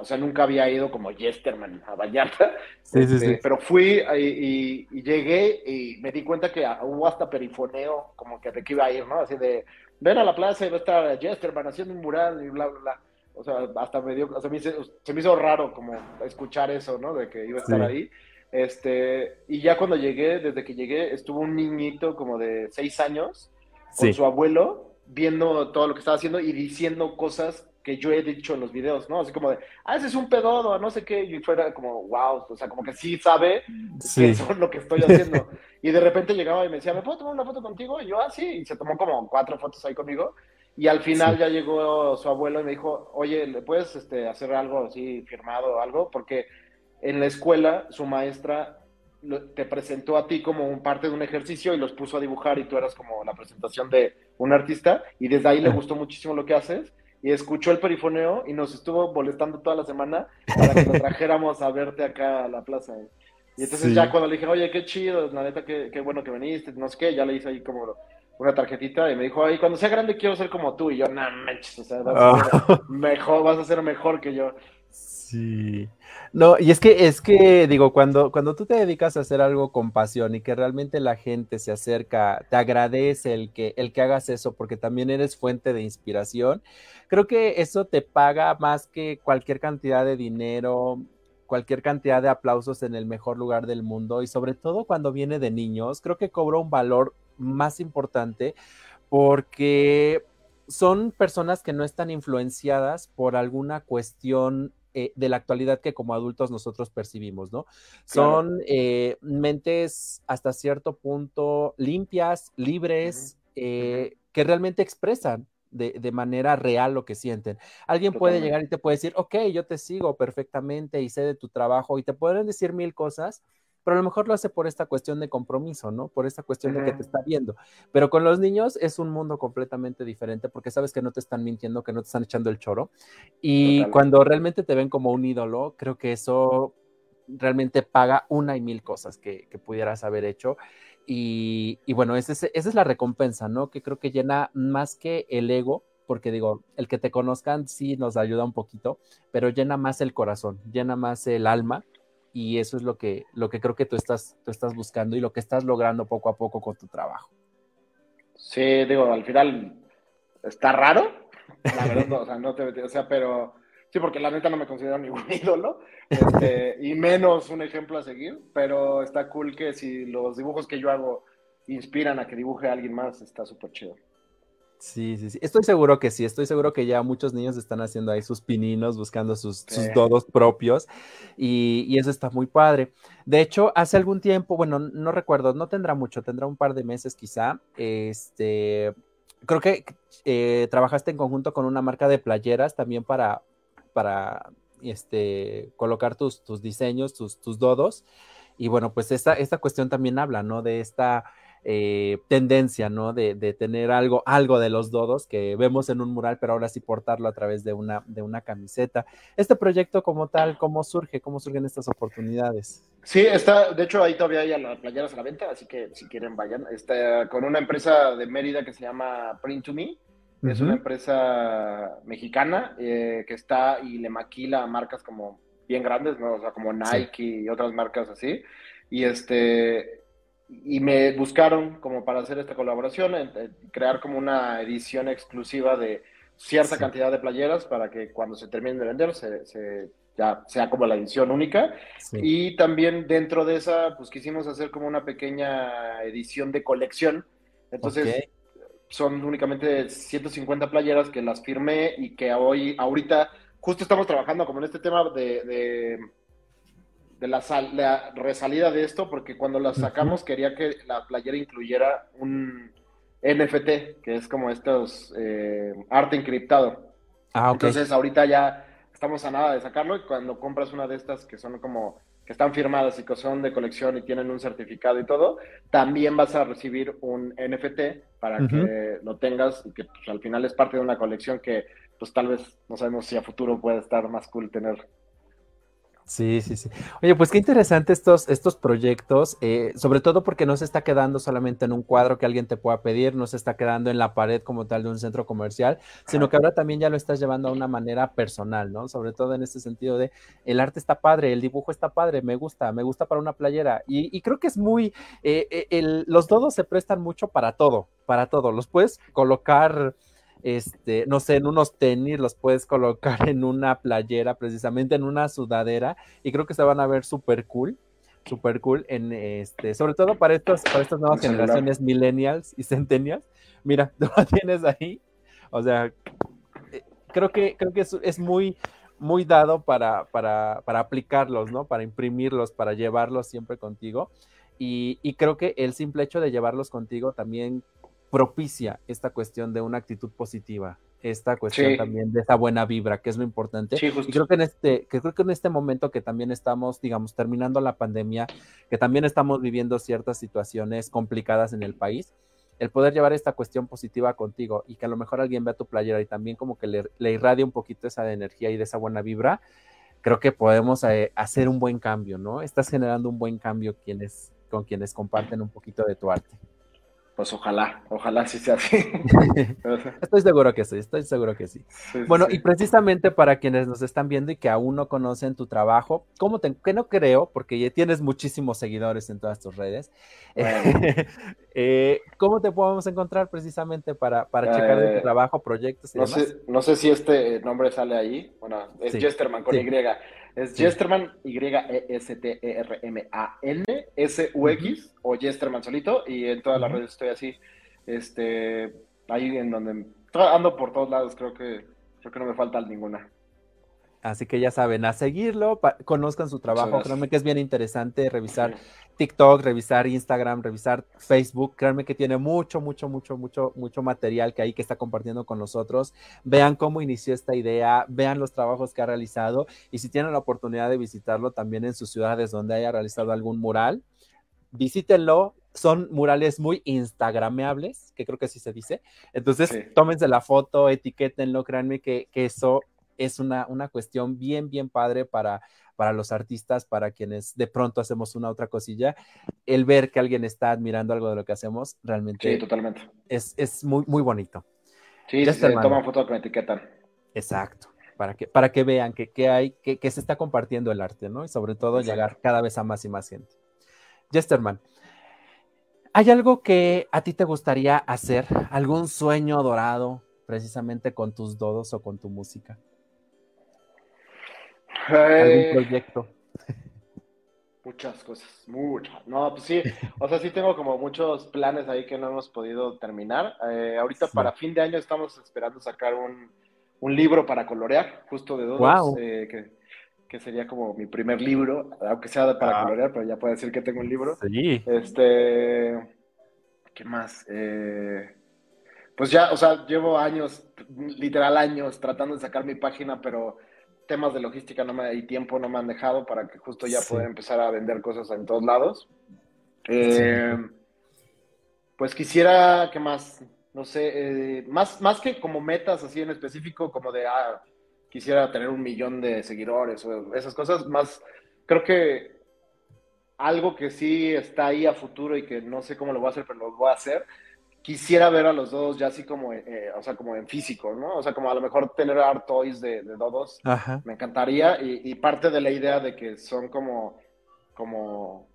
o sea, nunca había ido como Yesterman a Vallarta, sí, sí, este, pero fui y, y, llegué y me di cuenta que hubo hasta perifoneo, como que de que iba a ir, ¿no? Así de, ven a la plaza y va a estar Yesterman haciendo un mural y bla, bla, bla. O sea, hasta me dio, se me, hizo, se me hizo raro como escuchar eso, ¿no? De que iba a estar ahí. Este, y ya cuando llegué, desde que llegué, estuvo un niñito como de seis años con su abuelo viendo todo lo que estaba haciendo y diciendo cosas que yo he dicho en los videos, ¿no? Así como de, ah, ese es un pedodo, no sé qué, y fuera como, wow, o sea, como que sí sabe sí. qué lo que estoy haciendo. y de repente llegaba y me decía, ¿me puedo tomar una foto contigo? Y yo, ah, sí, y se tomó como cuatro fotos ahí conmigo. Y al final ya llegó su abuelo y me dijo, oye, ¿le puedes este, hacer algo así firmado o algo? Porque en la escuela su maestra te presentó a ti como un parte de un ejercicio y los puso a dibujar y tú eras como la presentación de un artista y desde ahí le gustó muchísimo lo que haces y escuchó el perifoneo y nos estuvo molestando toda la semana para que nos trajéramos a verte acá a la plaza. Y entonces ya cuando le dije, oye, qué chido, la neta, qué, qué, bueno que viniste, no sé qué, ya le hice ahí como una tarjetita y me dijo, ay, cuando sea grande quiero ser como tú. Y yo, no manches, o sea, vas a ser ah. mejor, vas a ser mejor que yo. Sí. No, y es que, es que, digo, cuando, cuando tú te dedicas a hacer algo con pasión y que realmente la gente se acerca, te agradece el que, el que hagas eso, porque también eres fuente de inspiración, creo que eso te paga más que cualquier cantidad de dinero, cualquier cantidad de aplausos en el mejor lugar del mundo y sobre todo cuando viene de niños, creo que cobra un valor más importante porque son personas que no están influenciadas por alguna cuestión eh, de la actualidad que como adultos nosotros percibimos, ¿no? Son eh, mentes hasta cierto punto limpias, libres, eh, que realmente expresan de, manera real lo que sienten. Alguien puede llegar y te puede decir, ok, yo te sigo perfectamente y sé de tu trabajo y te pueden decir mil cosas, pero a lo mejor lo hace por esta cuestión de compromiso, ¿no? Por esta cuestión de que te está viendo. Pero con los niños es un mundo completamente diferente porque sabes que no te están mintiendo, que no te están echando el choro. Y cuando realmente te ven como un ídolo, creo que eso realmente paga una y mil cosas que, pudieras haber hecho. Y, bueno, esa es la recompensa, ¿no? Que creo que llena más que el ego, porque digo, el que te conozcan sí nos ayuda un poquito, pero llena más el corazón, llena más el alma y eso es lo que, lo que creo que tú estás, tú estás buscando y lo que estás logrando poco a poco con tu trabajo. Sí, digo, al final está raro, la verdad, o sea, no te, o sea, pero sí, porque la neta no me considero ningún ídolo, este, y menos un ejemplo a seguir, pero está cool que si los dibujos que yo hago inspiran a que dibuje a alguien más, está súper chido. Sí, sí, sí. Estoy seguro que sí. Estoy seguro que ya muchos niños están haciendo ahí sus pininos, buscando sus, dodos propios. Y, eso está muy padre. De hecho, hace algún tiempo, bueno, no recuerdo, no tendrá mucho, tendrá un par de meses quizá. Este, creo que eh, trabajaste en conjunto con una marca de playeras también para, para este, colocar tus, tus diseños, tus, tus dodos. Y bueno, pues esta, esta cuestión también habla, ¿no? De esta eh, tendencia, ¿no? De, tener algo, algo de los dodos que vemos en un mural, pero ahora sí portarlo a través de una, de una camiseta. Este proyecto como tal, ¿cómo surge? ¿Cómo surgen estas oportunidades? Sí, está, de hecho ahí todavía hay las playeras a la venta, así que si quieren vayan. Está con una empresa de Mérida que se llama Print to Me. Es una empresa mexicana eh, que está y le maquila a marcas como bien grandes, ¿no? O sea, como Nike y otras marcas así. Y este, y me buscaron como para hacer esta colaboración, crear como una edición exclusiva de cierta cantidad de playeras para que cuando se terminen de vender se, ya sea como la edición única. Y también dentro de esa, pues quisimos hacer como una pequeña edición de colección. Entonces, son únicamente 150 playeras que las firmé y que hoy, ahorita, justo estamos trabajando como en este tema de de la, la, resalida de esto, porque cuando la sacamos quería que la playera incluyera un NFT, que es como estos eh, arte encriptado. Ah, Entonces ahorita ya estamos a nada de sacarlo y cuando compras una de estas que son como que están firmadas y que son de colección y tienen un certificado y todo, también vas a recibir un NFT para que lo tengas y que pues, al final es parte de una colección que pues tal vez no sabemos si a futuro puede estar más cool tener Sí, sí, sí. Oye, pues qué interesante estos, estos proyectos, eh, sobre todo porque no se está quedando solamente en un cuadro que alguien te pueda pedir, no se está quedando en la pared como tal de un centro comercial, sino que ahora también ya lo estás llevando a una manera personal, ¿no? Sobre todo en este sentido de el arte está padre, el dibujo está padre, me gusta, me gusta para una playera. Y, creo que es muy, eh, eh, los dodos se prestan mucho para todo, para todo. Los puedes colocar este, no sé, en unos tenis, los puedes colocar en una playera, precisamente en una sudadera, y creo que se van a ver súper cool, súper cool, en este, sobre todo para estas, para estas nuevas generaciones millennials y centennials. Mira, tú lo tienes ahí, o sea, eh, creo que, creo que es, muy, muy dado para, para, para, aplicarlos, ¿no? Para imprimirlos, para llevarlos siempre contigo. Y, y, creo que el simple hecho de llevarlos contigo también propicia esta cuestión de una actitud positiva, esta cuestión también de esa buena vibra, que es lo importante. y creo que en este, que creo que en este momento que también estamos, digamos, terminando la pandemia, que también estamos viviendo ciertas situaciones complicadas en el país, el poder llevar esta cuestión positiva contigo y que a lo mejor alguien vea tu playera y también como que le, le irradie un poquito esa energía y de esa buena vibra, creo que podemos eh, hacer un buen cambio, ¿no? Estás generando un buen cambio quienes, con quienes comparten un poquito de tu arte. Pues ojalá, ojalá sí sea así. estoy seguro que sí, estoy seguro que sí. bueno, y precisamente para quienes nos están viendo y que aún no conocen tu trabajo, ¿cómo te, que no creo, porque ya tienes muchísimos seguidores en todas tus redes, eh, ¿cómo te podemos encontrar precisamente para, para checar tu eh, trabajo, proyectos y no demás? Sé, no sé si este nombre sale ahí, bueno, es Jesterman con Y. Es Jesterman, Y-S-T-E-R-M-A-N, S-U-X, o Jesterman solito, y en todas las redes estoy así. Este, ahí en donde ando por todos lados, creo que, creo que no me falta ninguna. Así que ya saben, a seguirlo, conozcan su trabajo. Créanme que es bien interesante revisar TikTok, revisar Instagram, revisar Facebook. Créanme que tiene mucho, mucho, mucho, mucho, mucho material que hay que está compartiendo con nosotros. Vean cómo inició esta idea, vean los trabajos que ha realizado y si tienen la oportunidad de visitarlo también en sus ciudades donde haya realizado algún mural, visítenlo. Son murales muy instagrameables, que creo que así se dice. Entonces, tómense la foto, etiquétenlo, créanme que, que eso es una, una cuestión bien, bien padre para, para los artistas, para quienes de pronto hacemos una otra cosilla, el ver que alguien está admirando algo de lo que hacemos, realmente sí, totalmente. Es, es muy, muy bonito. Sí, se toman fotos con etiquetan. Exacto, para que, para que vean que, que hay, que, que, se está compartiendo el arte, ¿no? Y sobre todo llegar cada vez a más y más gente. Jesterman, ¿hay algo que a ti te gustaría hacer? ¿Algún sueño dorado precisamente con tus dodos o con tu música? ¿Algún proyecto? Muchas cosas, muchas. No, pues sí, o sea, sí tengo como muchos planes ahí que no hemos podido terminar. Eh, ahorita para fin de año estamos esperando sacar un, un libro para colorear, justo de dos, eh, que, que, sería como mi primer libro, aunque sea para ah. colorear, pero ya puedo decir que tengo un libro. Sí. Este, ¿qué más? Eh, pues ya, o sea, llevo años, literal años, tratando de sacar mi página, pero temas de logística no me, y tiempo no me han dejado para que justo ya pueda empezar a vender cosas en todos lados. Eh, pues quisiera, ¿qué más? No sé, eh, más, más que como metas así en específico, como de, ah, quisiera tener un millón de seguidores o esas cosas, más creo que algo que sí está ahí a futuro y que no sé cómo lo voy a hacer, pero lo voy a hacer, quisiera ver a los dos ya así como, eh, o sea, como en físico, ¿no? O sea, como a lo mejor tener art toys de, de Dodos, me encantaría. Y, parte de la idea de que son como, como,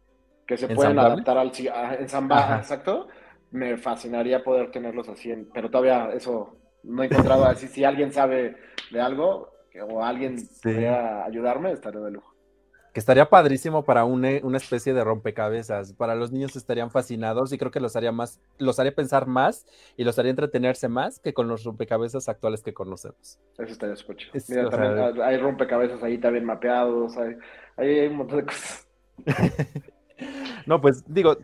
que se pueden adaptar al ensamblar, exacto, me fascinaría poder tenerlos así, pero todavía eso no he encontrado así. Si alguien sabe de algo o alguien sí. ayudarme, estaré de lujo que estaría padrísimo para una, una, especie de rompecabezas. Para los niños estarían fascinados y creo que los haría más, los haría pensar más y los haría entretenerse más que con los rompecabezas actuales que conocemos. Eso estaría súper Mira, también hay rompecabezas ahí también mapeados, hay, hay un montón de cosas. no, pues digo,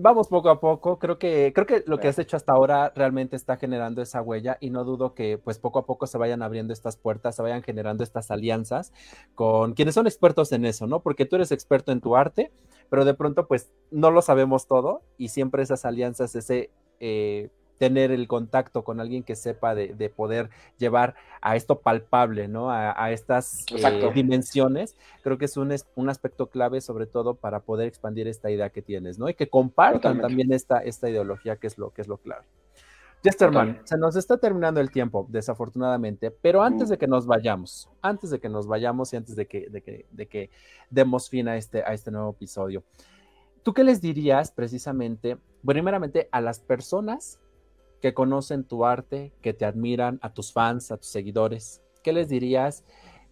vamos poco a poco. Creo que, creo que lo que has hecho hasta ahora realmente está generando esa huella y no dudo que pues poco a poco se vayan abriendo estas puertas, se vayan generando estas alianzas con quienes son expertos en eso, ¿no? Porque tú eres experto en tu arte, pero de pronto pues no lo sabemos todo y siempre esas alianzas, ese... Eh, tener el contacto con alguien que sepa de, poder llevar a esto palpable, ¿no? A, estas eh, dimensiones, creo que es un, un, aspecto clave sobre todo para poder expandir esta idea que tienes, ¿no? Y que compartan también esta, esta ideología que es lo, que es lo clave. Jesterman, se nos está terminando el tiempo, desafortunadamente, pero antes de que nos vayamos, antes de que nos vayamos y antes de que, de que, de que demos fin a este, a este nuevo episodio, ¿tú qué les dirías precisamente, primeramente a las personas que conocen tu arte, que te admiran, a tus fans, a tus seguidores? ¿Qué les dirías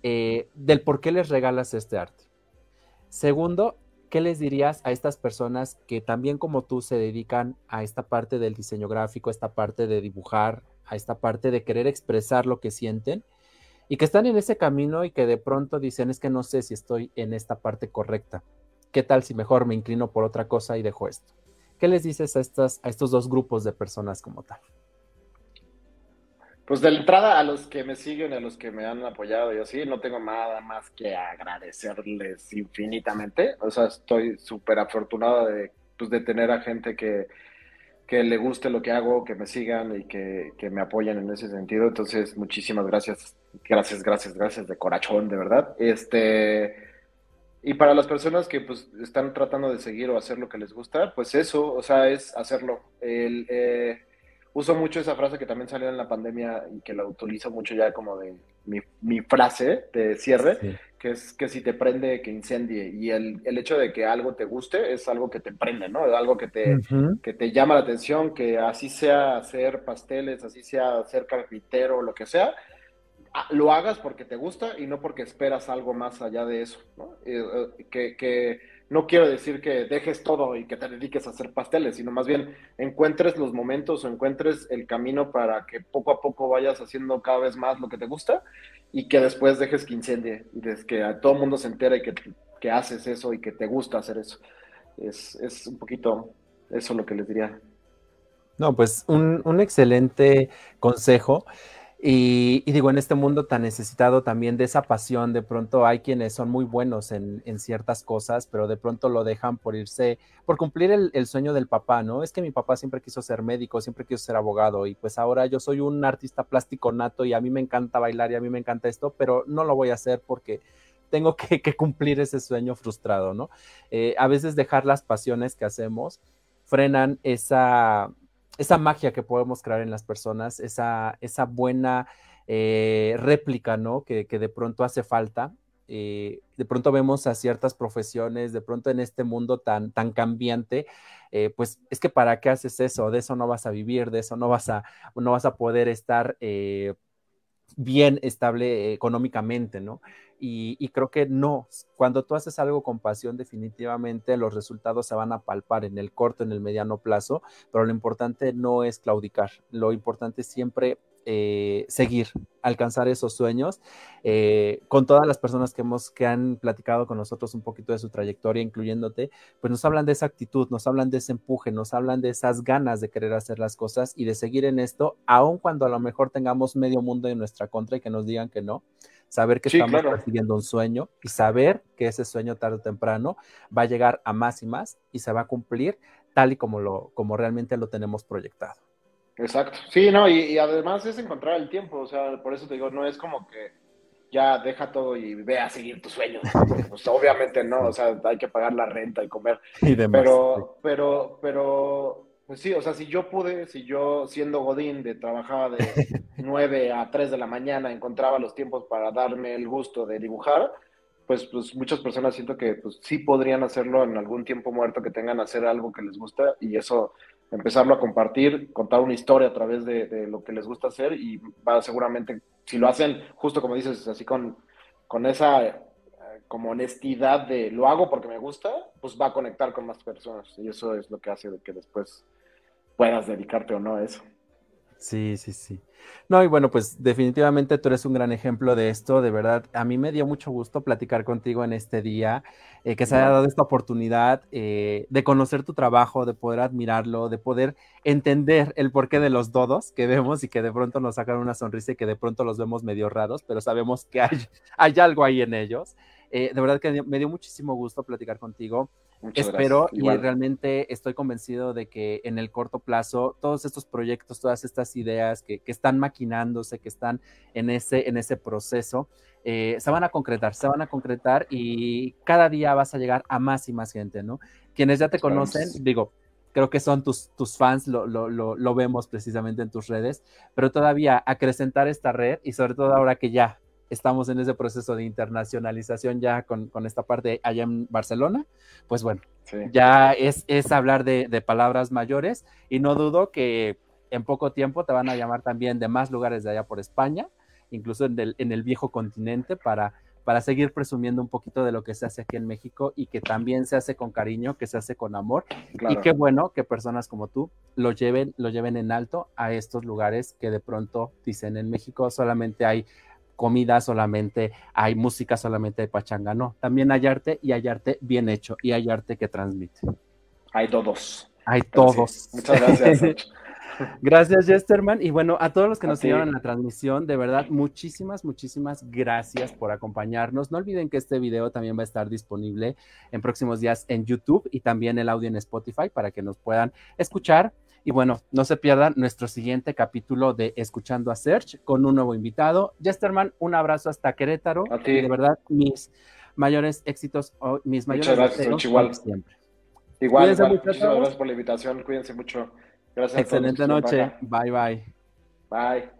eh, del por qué les regalas este arte? Segundo, ¿qué les dirías a estas personas que también como tú se dedican a esta parte del diseño gráfico, a esta parte de dibujar, a esta parte de querer expresar lo que sienten y que están en ese camino y que de pronto dicen es que no sé si estoy en esta parte correcta? ¿Qué tal si mejor me inclino por otra cosa y dejo esto? ¿Qué les dices a, estas, a estos dos grupos de personas como tal? Pues de entrada a los que me siguen, a los que me han apoyado y así, no tengo nada más que agradecerles infinitamente. O sea, estoy súper afortunado de, pues, de tener a gente que, que le guste lo que hago, que me sigan y que, que, me apoyen en ese sentido. Entonces, muchísimas gracias, gracias, gracias, gracias de corazón, de verdad. Este, y para las personas que pues están tratando de seguir o hacer lo que les gusta, pues eso, o sea, es hacerlo. El, eh, uso mucho esa frase que también salió en la pandemia y que la utilizo mucho ya como de mi, mi frase de cierre, que es que si te prende, que incendie. Y el, el, hecho de que algo te guste es algo que te prende, ¿no? Algo que te, que te llama la atención, que así sea hacer pasteles, así sea hacer carpintero, lo que sea, lo hagas porque te gusta y no porque esperas algo más allá de eso. ¿no? Eh, que, que, no quiero decir que dejes todo y que te dediques a hacer pasteles, sino más bien encuentres los momentos o encuentres el camino para que poco a poco vayas haciendo cada vez más lo que te gusta y que después dejes que incendie y que todo el mundo se entere que, que haces eso y que te gusta hacer eso. Es, es un poquito eso lo que les diría. No, pues un, un excelente consejo. Y, digo, en este mundo tan necesitado también de esa pasión, de pronto hay quienes son muy buenos en, ciertas cosas, pero de pronto lo dejan por irse, por cumplir el, sueño del papá, ¿no? Es que mi papá siempre quiso ser médico, siempre quiso ser abogado y pues ahora yo soy un artista plástico nato y a mí me encanta bailar y a mí me encanta esto, pero no lo voy a hacer porque tengo que, cumplir ese sueño frustrado, ¿no? Eh, a veces dejar las pasiones que hacemos frenan esa esa magia que podemos crear en las personas, esa, esa buena eh, réplica, ¿no? Que, de pronto hace falta. Eh, de pronto vemos a ciertas profesiones, de pronto en este mundo tan, tan cambiante, eh, pues es que para qué haces eso, de eso no vas a vivir, de eso no vas a, no vas a poder estar bien estable económicamente, ¿no? Y, creo que no, cuando tú haces algo con pasión, definitivamente los resultados se van a palpar en el corto, en el mediano plazo, pero lo importante no es claudicar, lo importante es siempre eh, seguir, alcanzar esos sueños. Eh, con todas las personas que, hemos, que han platicado con nosotros un poquito de su trayectoria, incluyéndote, pues nos hablan de esa actitud, nos hablan de ese empuje, nos hablan de esas ganas de querer hacer las cosas y de seguir en esto, aun cuando a lo mejor tengamos medio mundo en nuestra contra y que nos digan que no saber que estamos persiguiendo un sueño y saber que ese sueño tarde o temprano va a llegar a más y más y se va a cumplir tal y como, lo, como realmente lo tenemos proyectado. Exacto, sí, no, y, además es encontrar el tiempo, o sea, por eso te digo, no es como que ya deja todo y ve a seguir tus sueños. Pues obviamente no, o sea, hay que pagar la renta y comer. Y demás, pero, pero, pero pues sí, o sea, si yo pude, si yo siendo Godín de trabajaba de 9 a 3 de la mañana, encontraba los tiempos para darme el gusto de dibujar, pues, pues muchas personas siento que pues, sí podrían hacerlo en algún tiempo muerto, que tengan hacer algo que les gusta y eso empezarlo a compartir, contar una historia a través de, lo que les gusta hacer y va seguramente, si lo hacen justo como dices, así con, con esa eh, como honestidad de lo hago porque me gusta, pues va a conectar con más personas y eso es lo que hace de que después puedas dedicarte o no a eso. Sí, sí, sí. No, y bueno, pues definitivamente tú eres un gran ejemplo de esto, de verdad. A mí me dio mucho gusto platicar contigo en este día, eh, que se haya dado esta oportunidad eh, de conocer tu trabajo, de poder admirarlo, de poder entender el porqué de los dodos que vemos y que de pronto nos sacan una sonrisa y que de pronto los vemos medio raros, pero sabemos que hay, hay algo ahí en ellos. Eh, de verdad que me dio muchísimo gusto platicar contigo. Espero y realmente estoy convencido de que en el corto plazo todos estos proyectos, todas estas ideas que, están maquinándose, que están en ese, en ese proceso, eh, se van a concretar, se van a concretar y cada día vas a llegar a más y más gente, ¿no? Quienes ya te conocen, digo, creo que son tus, tus fans, lo, lo, lo, vemos precisamente en tus redes, pero todavía acrecentar esta red y sobre todo ahora que ya estamos en ese proceso de internacionalización ya con, esta parte allá en Barcelona, pues bueno, ya es, es hablar de, palabras mayores y no dudo que en poco tiempo te van a llamar también de más lugares de allá por España, incluso en el, en el viejo continente, para, para seguir presumiendo un poquito de lo que se hace aquí en México y que también se hace con cariño, que se hace con amor. Y qué bueno que personas como tú lo lleven, lo lleven en alto a estos lugares que de pronto dicen en México solamente hay comida solamente, hay música solamente de pachanga, no, también hay arte y hay arte bien hecho y hay arte que transmite. Hay todos. Hay todos. Muchas gracias. Gracias, Jesterman. Y bueno, a todos los que nos siguieron en la transmisión, de verdad, muchísimas, muchísimas gracias por acompañarnos. No olviden que este video también va a estar disponible en próximos días en YouTube y también el audio en Spotify para que nos puedan escuchar y bueno, no se pierdan nuestro siguiente capítulo de Escuchando a Search con un nuevo invitado. Jesterman, un abrazo hasta Querétaro. A ti. de verdad, mis mayores éxitos, mis mayores Muchas gracias, igual. siempre. Igual, igual. Muchísimas gracias por la invitación. Cuídense mucho. Gracias Excelente noche. Bye, bye. Bye.